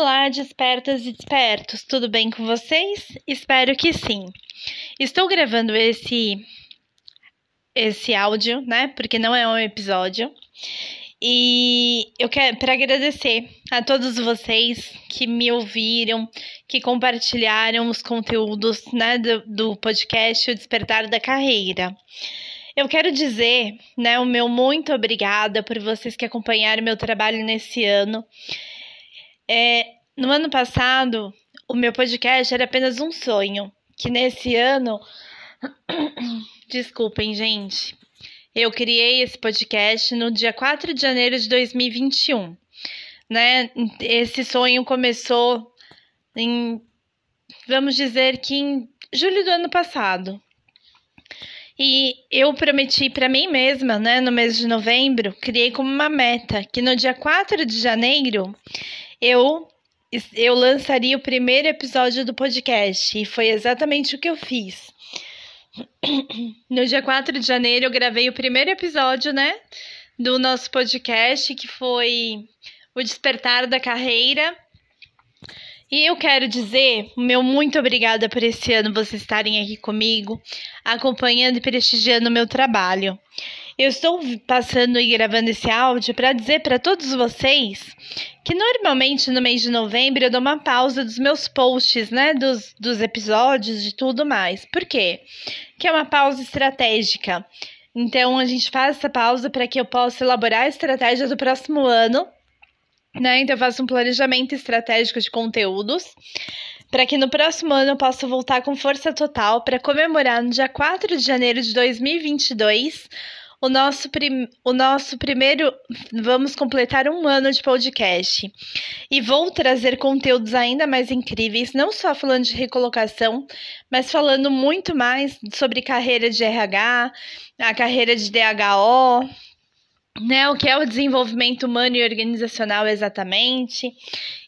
Olá, despertas e despertos, tudo bem com vocês? Espero que sim. Estou gravando esse esse áudio, né? Porque não é um episódio. E eu quero para agradecer a todos vocês que me ouviram, que compartilharam os conteúdos, né, do, do podcast O Despertar da Carreira. Eu quero dizer, né, o meu muito obrigada por vocês que acompanharam meu trabalho nesse ano. É, no ano passado, o meu podcast era apenas um sonho, que nesse ano. Desculpem, gente. Eu criei esse podcast no dia 4 de janeiro de 2021. Né? Esse sonho começou em, vamos dizer que em julho do ano passado. E eu prometi para mim mesma, né, no mês de novembro, criei como uma meta que no dia 4 de janeiro eu eu lançaria o primeiro episódio do podcast e foi exatamente o que eu fiz. No dia 4 de janeiro eu gravei o primeiro episódio, né, do nosso podcast, que foi o despertar da carreira. E eu quero dizer, meu muito obrigada por esse ano vocês estarem aqui comigo, acompanhando e prestigiando o meu trabalho. Eu estou passando e gravando esse áudio para dizer para todos vocês que normalmente no mês de novembro eu dou uma pausa dos meus posts, né? Dos, dos episódios e tudo mais. Por quê? Que é uma pausa estratégica. Então a gente faz essa pausa para que eu possa elaborar a estratégia do próximo ano. Né? Então eu faço um planejamento estratégico de conteúdos para que no próximo ano eu possa voltar com força total para comemorar no dia 4 de janeiro de 2022 o nosso, prim, o nosso primeiro. Vamos completar um ano de podcast. E vou trazer conteúdos ainda mais incríveis, não só falando de recolocação, mas falando muito mais sobre carreira de RH, a carreira de DHO, né, o que é o desenvolvimento humano e organizacional exatamente.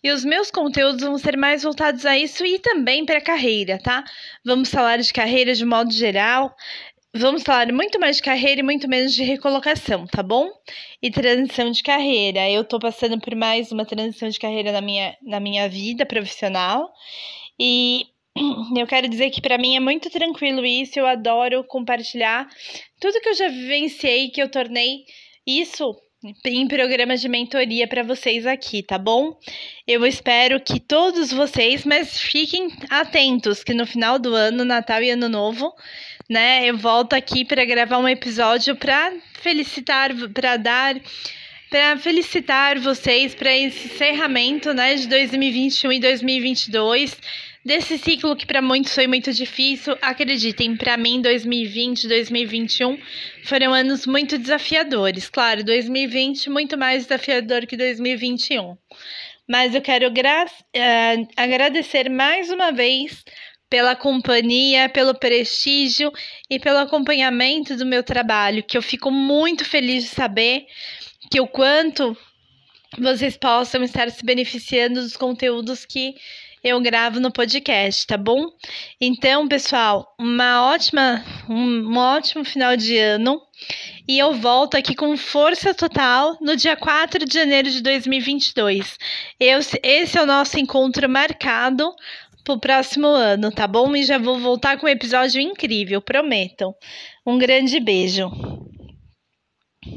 E os meus conteúdos vão ser mais voltados a isso e também para a carreira, tá? Vamos falar de carreira de modo geral, Vamos falar muito mais de carreira e muito menos de recolocação, tá bom? E transição de carreira. Eu tô passando por mais uma transição de carreira na minha, na minha vida profissional. E eu quero dizer que para mim é muito tranquilo isso. Eu adoro compartilhar tudo que eu já vivenciei, que eu tornei isso em programas de mentoria para vocês aqui, tá bom? Eu espero que todos vocês, mas fiquem atentos que no final do ano, Natal e Ano Novo, né, eu volto aqui para gravar um episódio para felicitar, para dar para felicitar vocês para esse encerramento, né, de 2021 e 2022 desse ciclo que para muitos foi muito difícil. Acreditem, para mim 2020, 2021 foram anos muito desafiadores. Claro, 2020 muito mais desafiador que 2021. Mas eu quero uh, agradecer mais uma vez pela companhia, pelo prestígio e pelo acompanhamento do meu trabalho, que eu fico muito feliz de saber que o quanto vocês possam estar se beneficiando dos conteúdos que eu gravo no podcast, tá bom? Então, pessoal, uma ótima, um, ótimo final de ano. E eu volto aqui com força total no dia 4 de janeiro de 2022. Eu, esse é o nosso encontro marcado pro próximo ano, tá bom? E já vou voltar com um episódio incrível, prometam. Um grande beijo.